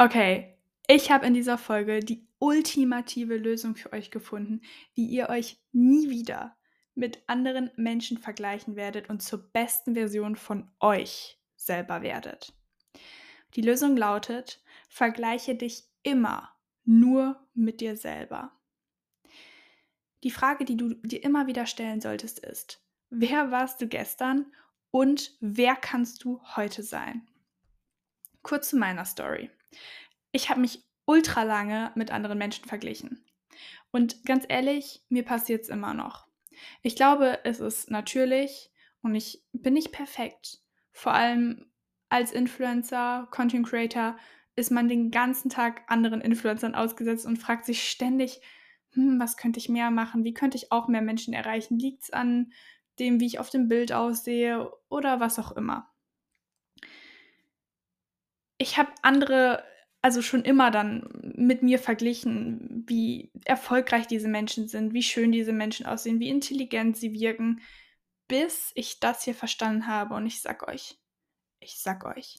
Okay, ich habe in dieser Folge die ultimative Lösung für euch gefunden, wie ihr euch nie wieder mit anderen Menschen vergleichen werdet und zur besten Version von euch selber werdet. Die Lösung lautet, vergleiche dich immer nur mit dir selber. Die Frage, die du dir immer wieder stellen solltest, ist, wer warst du gestern und wer kannst du heute sein? Kurz zu meiner Story. Ich habe mich ultra lange mit anderen Menschen verglichen. Und ganz ehrlich, mir passiert es immer noch. Ich glaube, es ist natürlich und ich bin nicht perfekt. Vor allem als Influencer, Content Creator ist man den ganzen Tag anderen Influencern ausgesetzt und fragt sich ständig, hm, was könnte ich mehr machen? Wie könnte ich auch mehr Menschen erreichen? Liegt es an dem, wie ich auf dem Bild aussehe oder was auch immer? Ich habe andere also schon immer dann mit mir verglichen, wie erfolgreich diese Menschen sind, wie schön diese Menschen aussehen, wie intelligent sie wirken, bis ich das hier verstanden habe. Und ich sag euch, ich sag euch,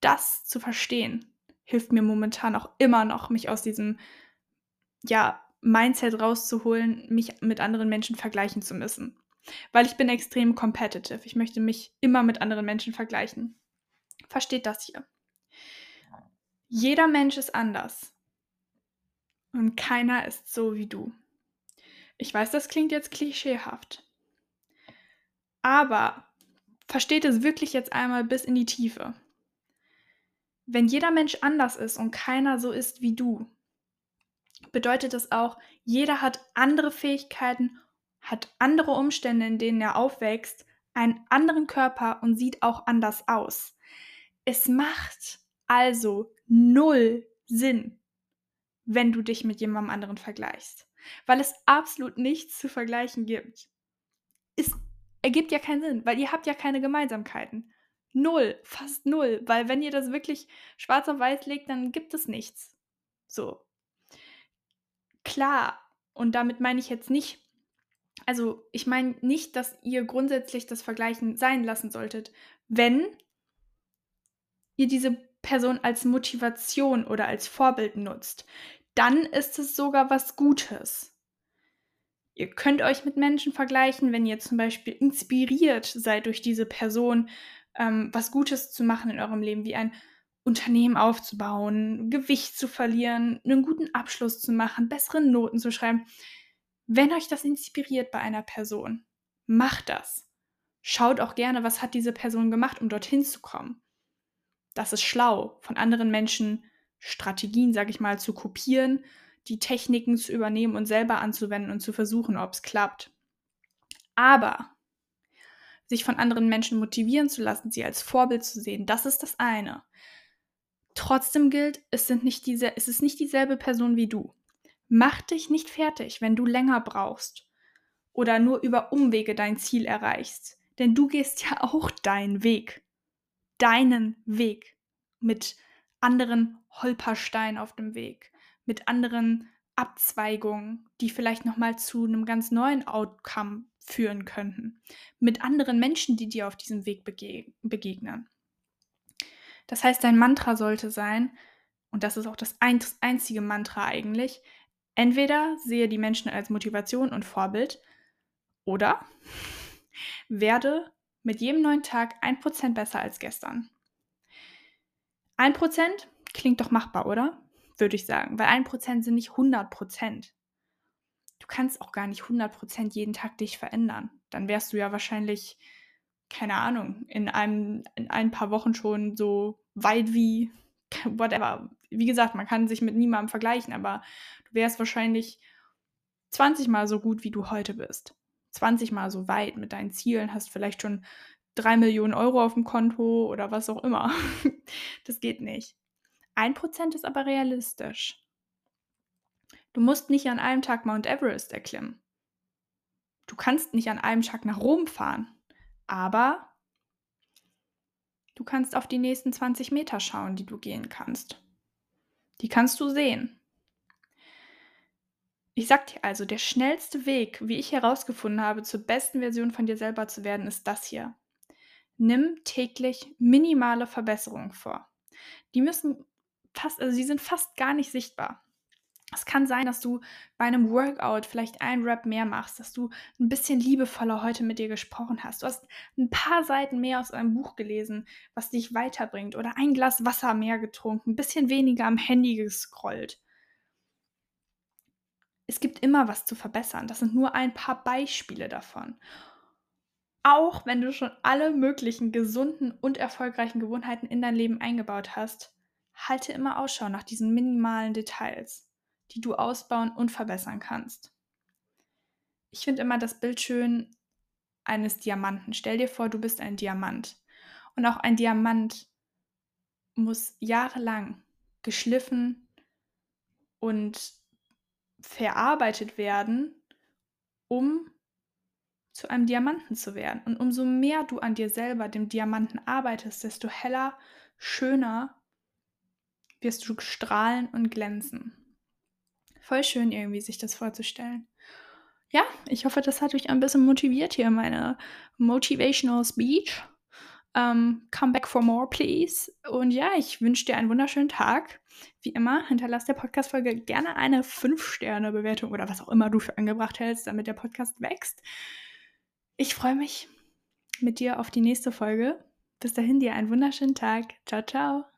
das zu verstehen, hilft mir momentan auch immer noch, mich aus diesem, ja, Mindset rauszuholen, mich mit anderen Menschen vergleichen zu müssen. Weil ich bin extrem competitive. Ich möchte mich immer mit anderen Menschen vergleichen. Versteht das hier? Jeder Mensch ist anders. Und keiner ist so wie du. Ich weiß, das klingt jetzt klischeehaft. Aber versteht es wirklich jetzt einmal bis in die Tiefe. Wenn jeder Mensch anders ist und keiner so ist wie du, bedeutet das auch, jeder hat andere Fähigkeiten, hat andere Umstände, in denen er aufwächst, einen anderen Körper und sieht auch anders aus. Es macht also null Sinn, wenn du dich mit jemandem anderen vergleichst. Weil es absolut nichts zu vergleichen gibt. Es ergibt ja keinen Sinn, weil ihr habt ja keine Gemeinsamkeiten. Null, fast null. Weil wenn ihr das wirklich schwarz auf weiß legt, dann gibt es nichts. So. Klar, und damit meine ich jetzt nicht, also ich meine nicht, dass ihr grundsätzlich das Vergleichen sein lassen solltet, wenn ihr diese Person als Motivation oder als Vorbild nutzt, dann ist es sogar was Gutes. Ihr könnt euch mit Menschen vergleichen, wenn ihr zum Beispiel inspiriert seid durch diese Person, ähm, was Gutes zu machen in eurem Leben, wie ein Unternehmen aufzubauen, Gewicht zu verlieren, einen guten Abschluss zu machen, bessere Noten zu schreiben. Wenn euch das inspiriert bei einer Person, macht das. Schaut auch gerne, was hat diese Person gemacht, um dorthin zu kommen das ist schlau, von anderen Menschen Strategien, sage ich mal, zu kopieren, die Techniken zu übernehmen und selber anzuwenden und zu versuchen, ob es klappt. Aber sich von anderen Menschen motivieren zu lassen, sie als Vorbild zu sehen, das ist das eine. Trotzdem gilt, es, sind nicht diese, es ist nicht dieselbe Person wie du. Mach dich nicht fertig, wenn du länger brauchst oder nur über Umwege dein Ziel erreichst. Denn du gehst ja auch deinen Weg deinen Weg mit anderen Holpersteinen auf dem Weg, mit anderen Abzweigungen, die vielleicht nochmal zu einem ganz neuen Outcome führen könnten, mit anderen Menschen, die dir auf diesem Weg bege begegnen. Das heißt, dein Mantra sollte sein, und das ist auch das einzige Mantra eigentlich, entweder sehe die Menschen als Motivation und Vorbild oder werde mit jedem neuen Tag ein Prozent besser als gestern. Ein Prozent klingt doch machbar, oder? Würde ich sagen, weil ein Prozent sind nicht 100 Prozent. Du kannst auch gar nicht 100 Prozent jeden Tag dich verändern. Dann wärst du ja wahrscheinlich, keine Ahnung, in, einem, in ein paar Wochen schon so weit wie whatever. Wie gesagt, man kann sich mit niemandem vergleichen, aber du wärst wahrscheinlich 20 Mal so gut, wie du heute bist. 20 Mal so weit mit deinen Zielen, hast vielleicht schon 3 Millionen Euro auf dem Konto oder was auch immer. das geht nicht. Ein Prozent ist aber realistisch. Du musst nicht an einem Tag Mount Everest erklimmen. Du kannst nicht an einem Tag nach Rom fahren. Aber du kannst auf die nächsten 20 Meter schauen, die du gehen kannst. Die kannst du sehen. Ich sag dir also, der schnellste Weg, wie ich herausgefunden habe, zur besten Version von dir selber zu werden, ist das hier. Nimm täglich minimale Verbesserungen vor. Die müssen fast, also sie sind fast gar nicht sichtbar. Es kann sein, dass du bei einem Workout vielleicht ein Rap mehr machst, dass du ein bisschen liebevoller heute mit dir gesprochen hast. Du hast ein paar Seiten mehr aus einem Buch gelesen, was dich weiterbringt oder ein Glas Wasser mehr getrunken, ein bisschen weniger am Handy gescrollt. Es gibt immer was zu verbessern. Das sind nur ein paar Beispiele davon. Auch wenn du schon alle möglichen gesunden und erfolgreichen Gewohnheiten in dein Leben eingebaut hast, halte immer Ausschau nach diesen minimalen Details die du ausbauen und verbessern kannst. Ich finde immer das Bild schön eines Diamanten. Stell dir vor, du bist ein Diamant. Und auch ein Diamant muss jahrelang geschliffen und verarbeitet werden, um zu einem Diamanten zu werden. Und umso mehr du an dir selber, dem Diamanten arbeitest, desto heller, schöner wirst du strahlen und glänzen. Voll schön irgendwie, sich das vorzustellen. Ja, ich hoffe, das hat euch ein bisschen motiviert hier, meine Motivational Speech. Um, ähm, come back for more, please. Und ja, ich wünsche dir einen wunderschönen Tag. Wie immer, hinterlass der Podcast-Folge gerne eine 5-Sterne-Bewertung oder was auch immer du für angebracht hältst, damit der Podcast wächst. Ich freue mich mit dir auf die nächste Folge. Bis dahin dir einen wunderschönen Tag. Ciao, ciao.